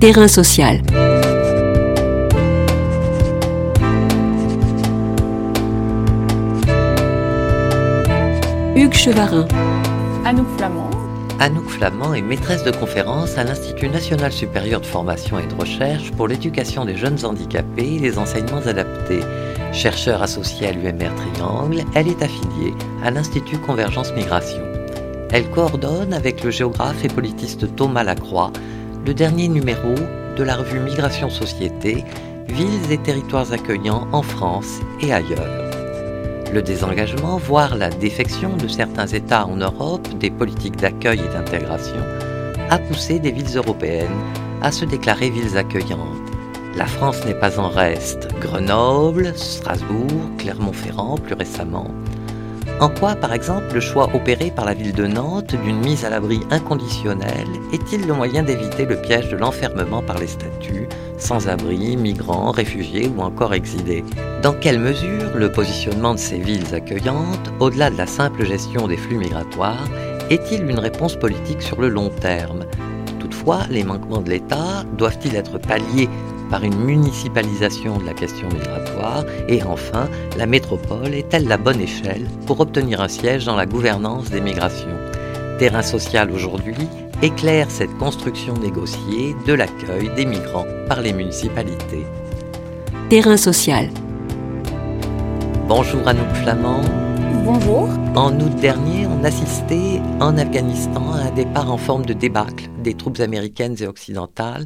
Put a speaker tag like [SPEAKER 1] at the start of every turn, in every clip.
[SPEAKER 1] Terrain social. Hugues Chevarin.
[SPEAKER 2] Anouk Flamand.
[SPEAKER 3] Anouk Flamand est maîtresse de conférence à l'Institut national supérieur de formation et de recherche pour l'éducation des jeunes handicapés et les enseignements adaptés. Chercheur associée à l'UMR Triangle, elle est affiliée à l'Institut Convergence Migration. Elle coordonne avec le géographe et politiste Thomas Lacroix le dernier numéro de la revue Migration Société, Villes et territoires accueillants en France et ailleurs. Le désengagement, voire la défection de certains États en Europe des politiques d'accueil et d'intégration, a poussé des villes européennes à se déclarer villes accueillantes. La France n'est pas en reste. Grenoble, Strasbourg, Clermont-Ferrand plus récemment. En quoi, par exemple, le choix opéré par la ville de Nantes d'une mise à l'abri inconditionnelle est-il le moyen d'éviter le piège de l'enfermement par les statuts, sans-abri, migrants, réfugiés ou encore exilés? Dans quelle mesure le positionnement de ces villes accueillantes, au-delà de la simple gestion des flux migratoires, est-il une réponse politique sur le long terme? Toutefois, les manquements de l'État doivent-ils être palliés par une municipalisation de la question migratoire Et enfin, la métropole est-elle la bonne échelle pour obtenir un siège dans la gouvernance des migrations Terrain social aujourd'hui éclaire cette construction négociée de l'accueil des migrants par les municipalités.
[SPEAKER 1] Terrain social.
[SPEAKER 3] Bonjour Anouk Flamand.
[SPEAKER 2] Bonjour.
[SPEAKER 3] En août dernier, on assistait en Afghanistan à un départ en forme de débâcle des troupes américaines et occidentales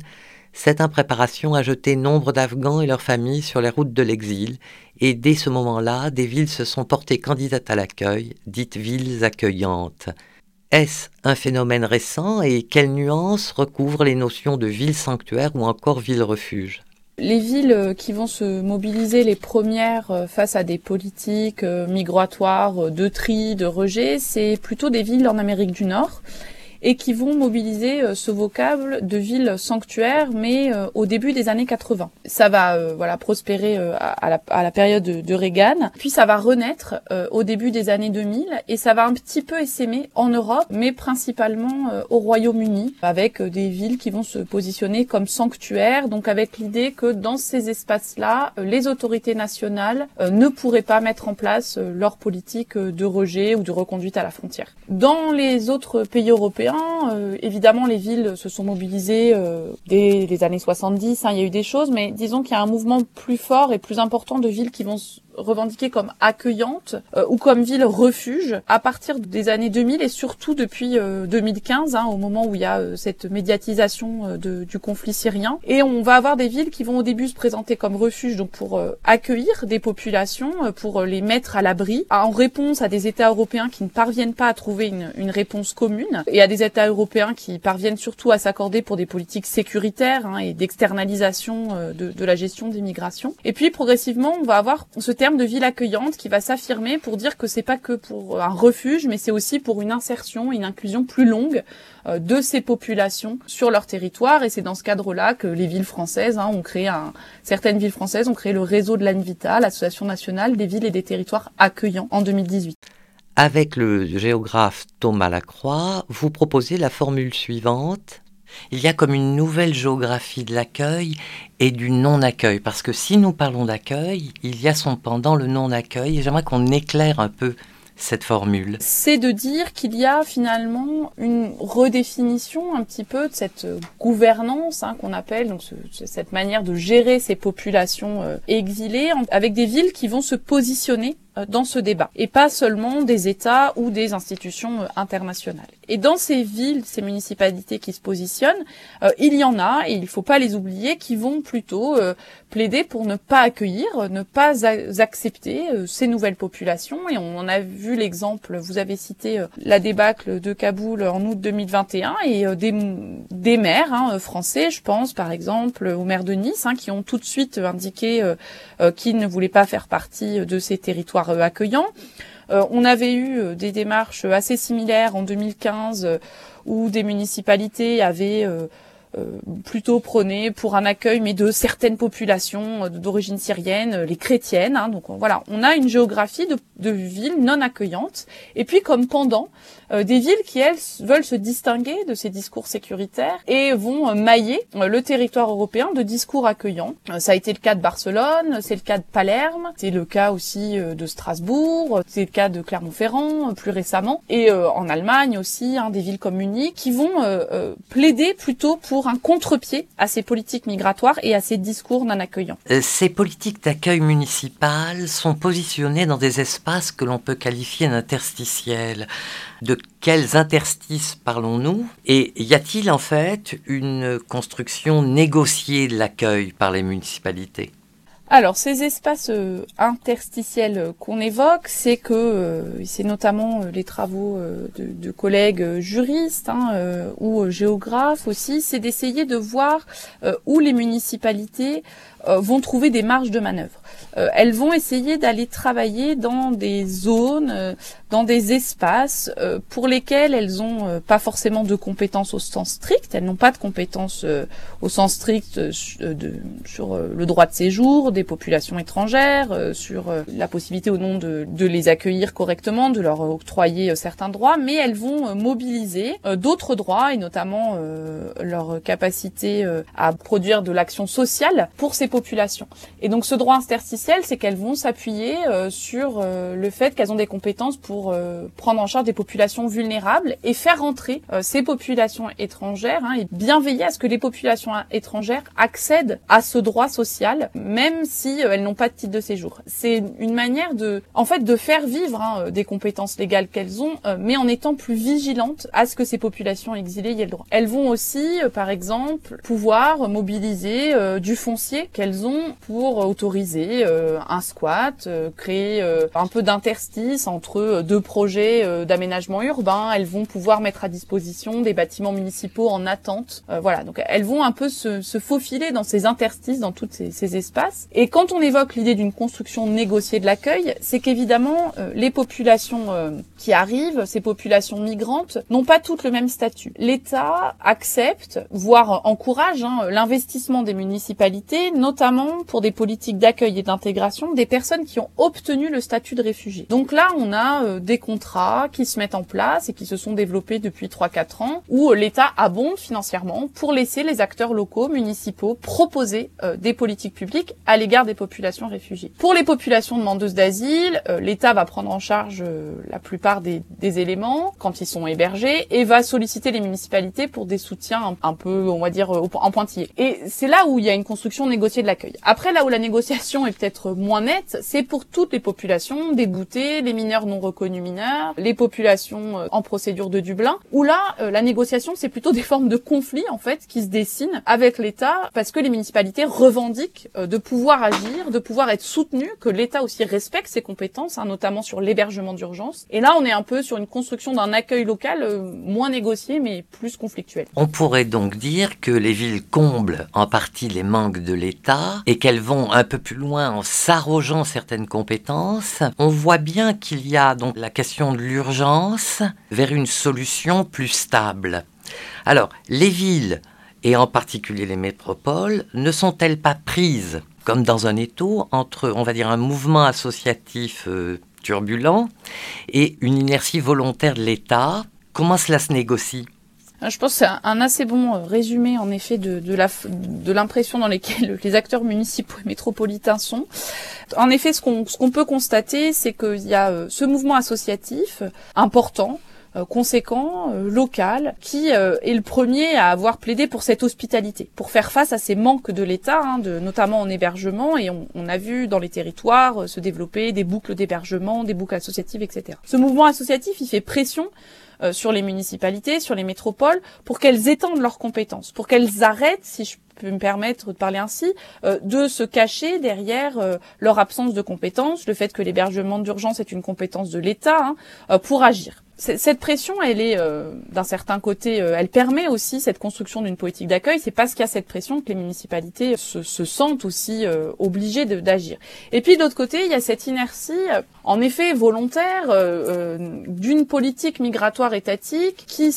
[SPEAKER 3] cette impréparation a jeté nombre d'Afghans et leurs familles sur les routes de l'exil, et dès ce moment-là, des villes se sont portées candidates à l'accueil, dites villes accueillantes. Est-ce un phénomène récent et quelles nuances recouvrent les notions de ville sanctuaire ou encore ville refuge?
[SPEAKER 2] Les villes qui vont se mobiliser les premières face à des politiques migratoires de tri, de rejet, c'est plutôt des villes en Amérique du Nord et qui vont mobiliser euh, ce vocable de ville sanctuaire, mais euh, au début des années 80. Ça va euh, voilà prospérer à la, période de, Reagan, puis ça va renaître au début des années 2000 et ça va un petit peu essaimer en Europe, mais principalement au Royaume-Uni, avec des villes qui vont se positionner comme sanctuaires, donc avec l'idée que dans ces espaces-là, les autorités nationales ne pourraient pas mettre en place leur politique de rejet ou de reconduite à la frontière. Dans les autres pays européens, euh, évidemment, les villes se sont mobilisées euh, dès les années 70. Hein, il y a eu des choses, mais disons qu'il y a un mouvement plus fort et plus important de villes qui vont revendiquée comme accueillante euh, ou comme ville refuge à partir des années 2000 et surtout depuis 2015, euh, hein, au moment où il y a euh, cette médiatisation de, du conflit syrien. Et on va avoir des villes qui vont au début se présenter comme refuge, donc pour accueillir des populations, pour les mettre à l'abri, en réponse à des États européens qui ne parviennent pas à trouver une, une, réponse commune, et à des États européens qui parviennent surtout à s'accorder pour des politiques sécuritaires hein, et d'externalisation de, de la gestion des migrations. Et puis progressivement, on va avoir ce terme de ville accueillante qui va s'affirmer pour dire que c'est pas que pour un refuge, mais c'est aussi pour une insertion, une inclusion plus longue euh, de ces populations sur leur territoire. Et c'est dans ce cadre-là que les villes françaises hein, ont créé un, certaines villes françaises ont créé le réseau de l'ANVITA, l'association nationale des villes et des territoires accueillants en 2018.
[SPEAKER 3] Avec le géographe Thomas Lacroix, vous proposez la formule suivante il y a comme une nouvelle géographie de l'accueil et du non-accueil. Parce que si nous parlons d'accueil, il y a son pendant le non-accueil. Et j'aimerais qu'on éclaire un peu cette formule
[SPEAKER 2] C'est de dire qu'il y a finalement une redéfinition un petit peu de cette gouvernance hein, qu'on appelle, donc cette manière de gérer ces populations euh, exilées, avec des villes qui vont se positionner dans ce débat. Et pas seulement des États ou des institutions euh, internationales. Et dans ces villes, ces municipalités qui se positionnent, euh, il y en a et il ne faut pas les oublier qui vont plutôt plaider pour ne pas accueillir, ne pas accepter ces nouvelles populations. Et on a vu l'exemple, vous avez cité la débâcle de Kaboul en août 2021 et des, des maires hein, français, je pense par exemple au maire de Nice, hein, qui ont tout de suite indiqué qu'ils ne voulaient pas faire partie de ces territoires euh, accueillant. Euh, on avait eu euh, des démarches assez similaires en 2015 où des municipalités avaient plutôt prôné pour un accueil, mais de certaines populations d'origine syrienne, les chrétiennes. Hein. donc voilà, on a une géographie de, de villes non accueillantes. Et puis comme pendant, des villes qui elles veulent se distinguer de ces discours sécuritaires et vont mailler le territoire européen de discours accueillants. Ça a été le cas de Barcelone, c'est le cas de Palerme, c'est le cas aussi de Strasbourg, c'est le cas de Clermont-Ferrand plus récemment, et en Allemagne aussi, hein, des villes comme Munich, qui vont plaider plutôt pour un contre-pied à ces politiques migratoires et à ces discours non accueillants.
[SPEAKER 3] Euh, ces politiques d'accueil municipal sont positionnées dans des espaces que l'on peut qualifier d'interstitiels. De quels interstices parlons-nous? Et y a-t-il en fait une construction négociée de l'accueil par les municipalités?
[SPEAKER 2] Alors, ces espaces euh, interstitiels euh, qu'on évoque, c'est que euh, c'est notamment les travaux de, de, collègues juristes hein, ou géographes aussi, c'est d'essayer de voir où les municipalités vont trouver des marges de manœuvre. Euh, elles vont essayer d'aller travailler dans des zones, euh, dans des espaces euh, pour lesquels elles ont pas forcément de compétences au sens strict. Elles n'ont pas de compétences au sens strict de, sur le droit de séjour des populations étrangères, sur la possibilité au nom de, de, les accueillir correctement, de leur octroyer certains droits, mais elles vont mobiliser d'autres droits et notamment leur capacité à produire de l'action sociale pour ces Et donc ce droit interstitiel c'est qu'elles vont s'appuyer euh, sur euh, le fait qu'elles ont des compétences pour euh, prendre en charge des populations vulnérables et faire rentrer ces populations étrangères hein, et bien veiller à ce que les populations étrangères accèdent à ce droit social, même si elles n'ont pas de titre de séjour. C'est une manière de, en fait, de faire vivre hein, des compétences légales qu'elles ont, mais en étant plus vigilantes à ce que ces populations exilées y aient le droit. Elles vont aussi, par exemple, pouvoir mobiliser du foncier ont pour autoriser euh, un squat, euh, créer euh, un peu d'interstice entre deux projets d'aménagement urbain. Elles vont pouvoir mettre à disposition des bâtiments municipaux en attente. voilà, donc elles vont un peu se, se faufiler dans ces interstices, dans tous ces, ces, espaces. Et quand on évoque l'idée d'une construction négociée de l'accueil, c'est qu'évidemment les populations qui arrivent, ces populations migrantes, n'ont pas toutes le même statut. L'État accepte, voire encourage hein, l'investissement des municipalités, notamment pour des politiques d'accueil et d'intégration intégration des personnes qui ont obtenu le statut de réfugié. Donc là, on a euh, des contrats qui se mettent en place et qui se sont développés depuis 3-4 ans, où euh, l'État abonde financièrement pour laisser les acteurs locaux, municipaux, proposer euh, des politiques publiques à l'égard des populations réfugiées. Pour les populations demandeuses d'asile, l'État va prendre en charge la plupart des, éléments quand ils sont hébergés et va solliciter les municipalités pour des soutiens un, peu, on va dire, en pointillé. Et c'est là où il y a une construction négociée de l'accueil. Après, là où la négociation est peut-être moins nette, c'est pour toutes les populations déboutées, les mineurs non reconnus mineurs, les populations euh, en procédure de Dublin, où là, euh, la négociation, c'est plutôt des formes de conflits, en fait, qui se dessinent avec l'État, parce que les municipalités revendiquent euh, de pouvoir agir, de pouvoir être soutenues, que l'État aussi respecte ses compétences, hein, notamment sur l'hébergement d'urgence. Et là, on est un peu sur une construction d'un accueil local moins négocié, mais plus conflictuel.
[SPEAKER 3] On pourrait donc dire que les villes comblent en partie les manques de l'État et qu'elles vont un peu plus loin en s'arrogeant certaines compétences, on voit bien qu'il y a donc la question de l'urgence vers une solution plus stable. Alors, les villes, et en particulier les métropoles, ne sont-elles pas prises, comme dans un étau, entre, on va dire, un mouvement associatif euh, turbulent et une inertie volontaire de l'État? Comment cela se négocie?
[SPEAKER 2] Je pense que c'est un assez bon euh, résumé en effet de, de l'impression dans laquelle les acteurs municipaux et métropolitains sont. En effet, ce qu'on peut constater, c'est qu'il y a euh, ce mouvement associatif important conséquent, local, qui est le premier à avoir plaidé pour cette hospitalité, pour faire face à ces manques de l'État, hein, de, notamment en hébergement, et on, on, a vu dans les territoires se développer des boucles d'hébergement, des boucles associatives, etc. Ce mouvement associatif, il fait pression euh, sur les municipalités, sur les métropoles, pour qu'elles étendent leurs compétences, pour qu'elles arrêtent, si je peux me permettre de parler ainsi, euh, de se cacher derrière euh, leur absence de compétences, le fait que l'hébergement d'urgence est une compétence de l'État, hein, pour agir cette pression, elle est euh, d'un certain côté, euh, elle permet aussi cette construction d'une politique d'accueil. C'est parce qu'il y a cette pression que les municipalités se, se sentent aussi euh, obligées d'agir. Et puis de l'autre côté, il y a cette inertie, en effet volontaire, d'une politique migratoire étatique qui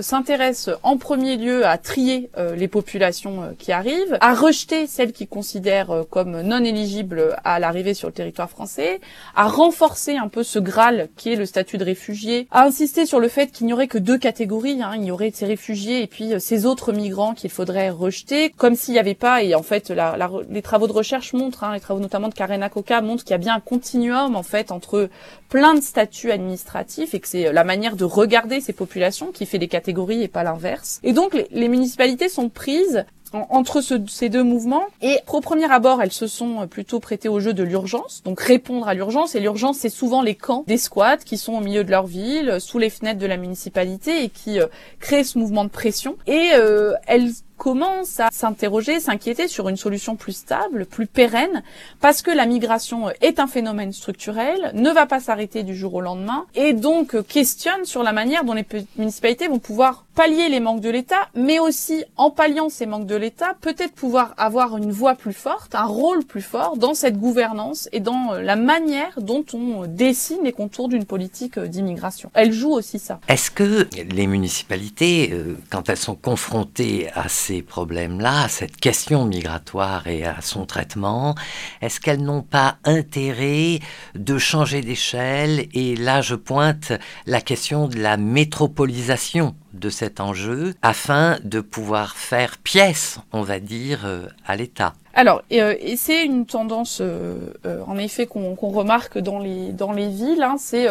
[SPEAKER 2] s'intéresse en premier lieu à trier les populations qui arrivent, à rejeter celles qui considèrent comme non éligibles à l'arrivée sur le territoire français, à renforcer un peu ce Graal qui est le statut de réfugié, à insister sur le fait qu'il n'y aurait que deux catégories, hein, il y aurait ces réfugiés et puis ces autres migrants qu'il faudrait rejeter, comme s'il n'y avait pas, et en fait la, les travaux de recherche montrent, hein, les travaux notamment de Karen Koka montrent qu'il y a bien un continuum en fait entre plein de statuts administratifs et que c'est la manière de regarder ces populations qui fait des et pas l'inverse. Et donc les, municipalités sont prises entre ces deux mouvements. Et au premier abord, elles se sont plutôt prêtées au jeu de l'urgence, donc répondre à l'urgence. Et l'urgence, c'est souvent les camps des squats qui sont au milieu de leur ville, sous les fenêtres de la municipalité et qui euh, créent ce mouvement de pression. Et euh, elles commence à s'interroger, s'inquiéter sur une solution plus stable, plus pérenne, parce que la migration est un phénomène structurel, ne va pas s'arrêter du jour au lendemain, et donc questionne sur la manière dont les municipalités vont pouvoir pallier les manques de l'État, mais aussi en palliant ces manques de l'État, peut-être pouvoir avoir une voix plus forte, un rôle plus fort dans cette gouvernance et dans la manière dont on dessine les contours d'une politique d'immigration. Elle joue aussi ça.
[SPEAKER 3] Est-ce que les municipalités, euh, quand elles sont confrontées à problèmes-là, à cette question migratoire et à son traitement, est-ce qu'elles n'ont pas intérêt de changer d'échelle? Et là, je pointe la question de la métropolisation de cet enjeu afin de pouvoir faire pièce, on va dire, euh, à l'État.
[SPEAKER 2] Alors, euh, et c'est une tendance, euh, en effet, qu'on remarque dans les dans les villes. Hein, c'est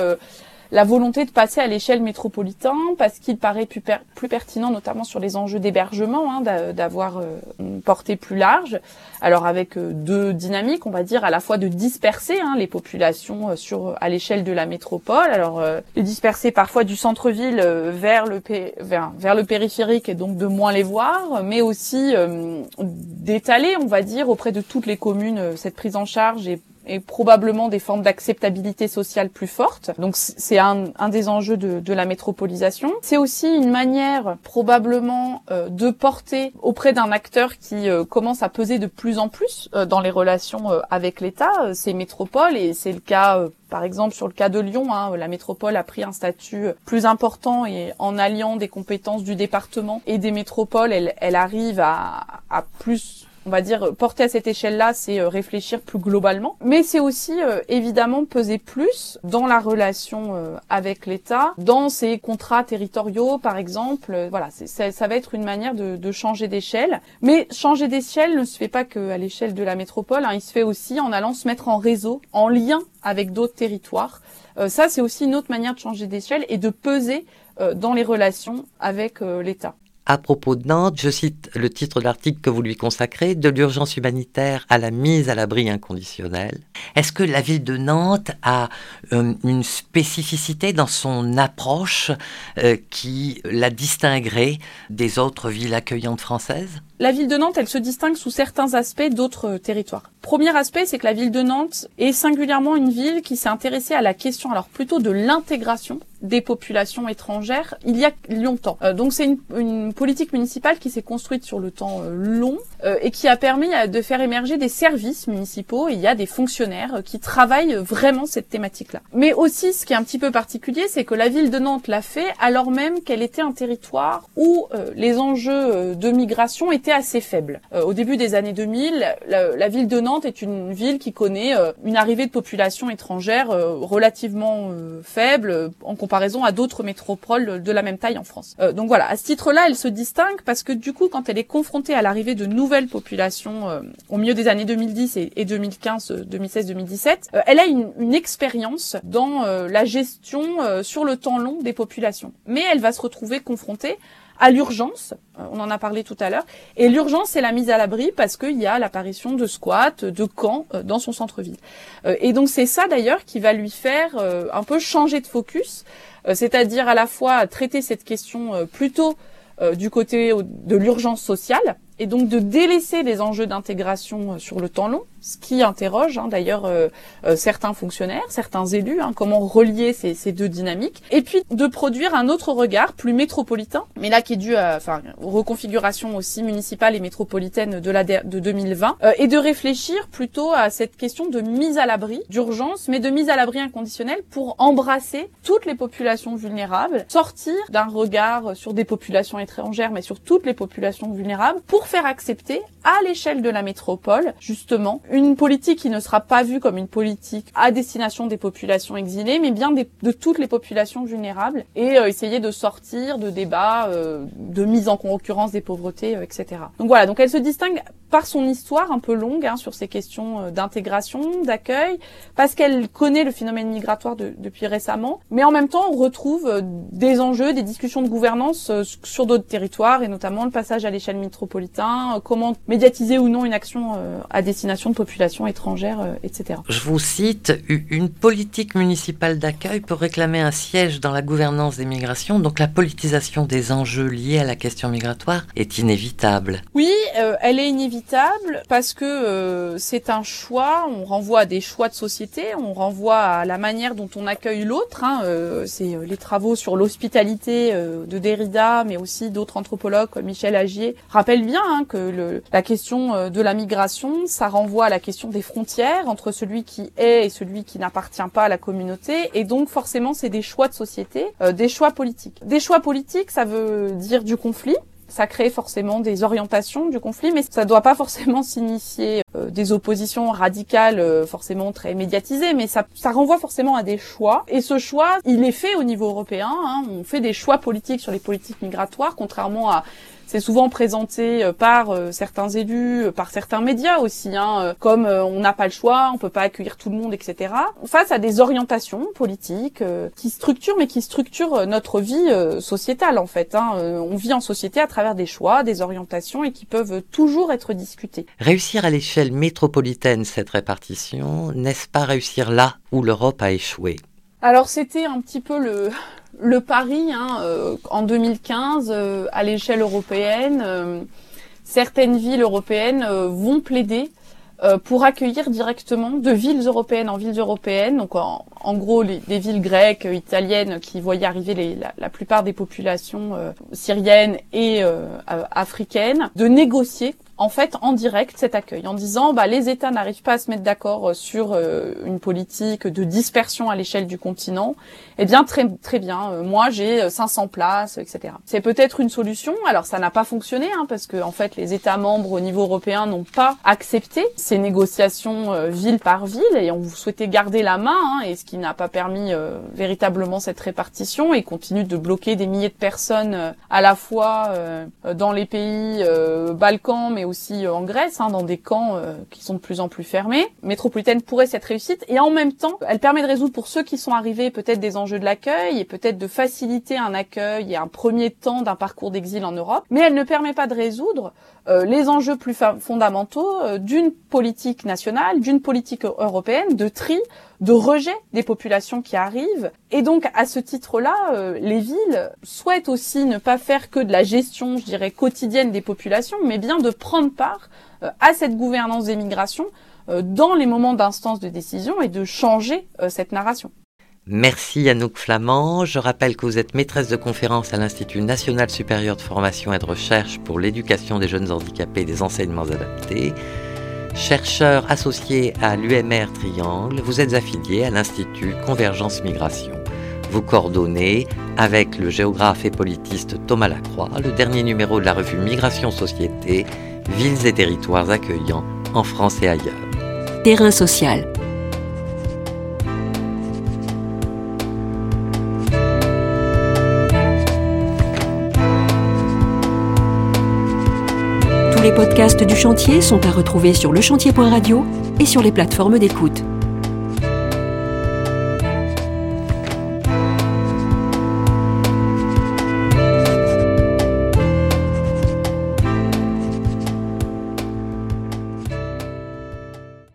[SPEAKER 2] la volonté de passer à l'échelle métropolitaine parce qu'il paraît plus, pertinent, notamment sur les enjeux d'hébergement, hein, d'avoir euh, une portée plus large. Alors avec euh, deux dynamiques, on va dire à la fois de disperser hein, les populations euh, sur à l'échelle de la métropole. Alors de disperser parfois du centre-ville vers le périphérique et donc de moins les voir, mais aussi d'étaler, on va dire, auprès de toutes les communes cette prise en charge et et probablement des formes d'acceptabilité sociale plus fortes. Donc c'est un, un, des enjeux de, de la métropolisation. C'est aussi une manière probablement euh, de porter auprès d'un acteur qui euh, commence à peser de plus en plus euh, dans les relations avec l'État, ces métropoles, et c'est le cas par exemple, sur le cas de Lyon, hein, la métropole a pris un statut plus important et en alliant des compétences du département et des métropoles, elle, elle arrive à, à plus on va dire, porter à cette échelle-là, c'est euh, réfléchir plus globalement. Mais c'est aussi, euh, évidemment, peser plus dans la relation euh, avec l'État, dans ses contrats territoriaux, par exemple. voilà, ça, ça, va être une manière de, de changer d'échelle. Mais changer d'échelle ne se fait pas qu'à l'échelle de la métropole. Hein, il se fait aussi en allant se mettre en réseau, en lien avec d'autres territoires. ça, c'est aussi une autre manière de changer d'échelle et de peser dans les relations avec l'État.
[SPEAKER 3] À propos de Nantes, je cite le titre de l'article que vous lui consacrez, de l'urgence humanitaire à la mise à l'abri inconditionnelle. Est-ce que la ville de Nantes a euh, une spécificité dans son approche euh, qui la distinguerait des autres villes accueillantes françaises?
[SPEAKER 2] La ville de Nantes, elle se distingue sous certains aspects d'autres territoires. Premier aspect, c'est que la ville de Nantes est singulièrement une ville qui s'est intéressée à la question, alors plutôt de l'intégration des populations étrangères il y a longtemps. Euh, donc c'est une, politique municipale qui s'est construite sur le temps euh, long euh, et qui a permis de faire émerger des services municipaux il y a des fonctionnaires qui travaillent vraiment cette thématique-là. Mais aussi, ce qui est un petit peu particulier, c'est que la ville de Nantes l'a fait alors même qu'elle était un territoire où les enjeux de migration étaient assez faible. Euh, au début des années 2000, la, ville de Nantes est une ville qui connaît euh, une arrivée de population étrangère euh, relativement faible en comparaison à d'autres métropoles de la même taille en France. donc voilà, à ce titre-là, elle se distingue parce que du coup, quand elle est confrontée à l'arrivée de nouvelles populations au milieu des années 2010 et, 2015, 2016-2017, elle a une, une expérience dans la gestion sur le temps long des populations. Mais elle va se retrouver confrontée à l'urgence, euh, on en a parlé tout à l'heure, et l'urgence c'est la mise à l'abri parce qu'il y a l'apparition de squats, de camps euh, dans son centre-ville. Euh, et donc c'est ça d'ailleurs qui va lui faire un peu changer de focus, c'est-à-dire à la fois traiter cette question plutôt du côté de l'urgence sociale et donc de délaisser les enjeux d'intégration sur le temps long, ce qui interroge hein, d'ailleurs euh, euh, certains fonctionnaires, certains élus, hein, comment relier ces, deux dynamiques, et puis de produire un autre regard plus métropolitain, mais là qui est dû à enfin reconfiguration aussi municipale et métropolitaine de la de 2020, euh, et de réfléchir plutôt à cette question de mise à l'abri d'urgence, mais de mise à l'abri inconditionnelle pour embrasser toutes les populations vulnérables, sortir d'un regard sur des populations étrangères, mais sur toutes les populations vulnérables, pour faire accepter à l'échelle de la métropole justement une politique qui ne sera pas vue comme une politique à destination des populations exilées, mais bien de toutes les populations vulnérables, et euh, essayer de sortir de débats euh, de mise en concurrence des pauvretés, euh, etc. Donc voilà, donc elle se distingue par son histoire un peu longue hein, sur ces questions d'intégration, d'accueil, parce qu'elle connaît le phénomène migratoire depuis récemment, mais en même temps on retrouve des enjeux, des discussions de gouvernance sur d'autres territoires, et notamment le passage à l'échelle métropolitain, comment médiatiser ou non une action à destination de population étrangère, euh, etc.
[SPEAKER 3] Je vous cite, une politique municipale d'accueil peut réclamer un siège dans la gouvernance des migrations, donc la politisation des enjeux liés à la question migratoire est inévitable.
[SPEAKER 2] Oui, euh, elle est inévitable parce que euh, c'est un choix, on renvoie à des choix de société, on renvoie à la manière dont on accueille l'autre, hein, c'est les travaux sur l'hospitalité de Derrida, mais aussi d'autres anthropologues comme Michel Agier, rappellent bien hein, que le, la question de la migration, ça renvoie à la question des frontières entre celui qui est et celui qui n'appartient pas à la communauté. Et donc forcément, c'est des choix de société, euh, des choix politiques. Des choix politiques, ça veut dire du conflit. Ça crée forcément des orientations du conflit, mais ça ne doit pas forcément s'initier euh, des oppositions radicales, euh, forcément très médiatisées, mais ça, renvoie forcément à des choix. Et ce choix, il est fait au niveau européen. Hein. On fait des choix politiques sur les politiques migratoires, contrairement à c'est souvent présenté euh, par euh, certains élus, euh, par certains médias aussi, hein, comme on n'a pas le choix, on peut pas accueillir tout le monde, etc. Face à des orientations politiques qui structurent, mais qui structurent notre vie sociétale en fait. Hein. On vit en société à travers des choix, des orientations et qui peuvent toujours être discutés.
[SPEAKER 3] Réussir à l'échelle métropolitaine cette répartition, n'est-ce pas réussir là où l'Europe a échoué?
[SPEAKER 2] Alors c'était un petit peu le, le pari hein, euh, en 2015 euh, à l'échelle européenne. Euh, certaines villes européennes vont plaider pour accueillir directement de villes européennes en villes européennes, donc en, gros des villes grecques, italiennes qui voyaient arriver la, plupart des populations syriennes et africaines, de négocier en fait en direct cet accueil en disant bah les États n'arrivent pas à se mettre d'accord euh, sur euh, une politique de dispersion à l'échelle du continent eh bien très très bien euh, moi j'ai 500 places etc c'est peut-être une solution. Alors ça n'a pas fonctionné hein, parce que en fait les États membres au niveau européen n'ont pas accepté ces négociations ville par ville et on souhaitait garder la main hein, et ce qui n'a pas permis véritablement cette répartition et continue de bloquer des milliers de personnes à la fois dans les pays Balkans mais aussi euh, en Grèce, hein, dans des camps euh, qui sont de plus en plus fermés. Métropolitaine pourrait cette réussite et en même temps, elle permet de résoudre pour ceux qui sont arrivés peut-être des enjeux de l'accueil et peut-être de faciliter un accueil et un premier temps d'un parcours d'exil en Europe, mais elle ne permet pas de résoudre euh, les enjeux plus fondamentaux d'une politique nationale, d'une politique européenne de tri, de rejet des populations qui arrivent. Et donc, à ce titre-là, euh, les villes souhaitent aussi ne pas faire que de la gestion, je dirais, quotidienne des populations, mais bien de prendre part euh, à cette gouvernance des migrations euh, dans les moments d'instance de décision et de changer cette narration.
[SPEAKER 3] Merci Anouk Flamand. Je rappelle que vous êtes maîtresse de conférence à l'Institut national supérieur de formation et de recherche pour l'éducation des jeunes handicapés et des enseignements adaptés. Chercheur associé à l'UMR Triangle, vous êtes affilié à l'Institut Convergence Migration. Vous coordonnez avec le géographe et politiste Thomas Lacroix le dernier numéro de la revue Migration Société, Villes et territoires accueillants en France et ailleurs.
[SPEAKER 1] Terrain social les podcasts du chantier sont à retrouver sur lechantier.radio et sur les plateformes d'écoute.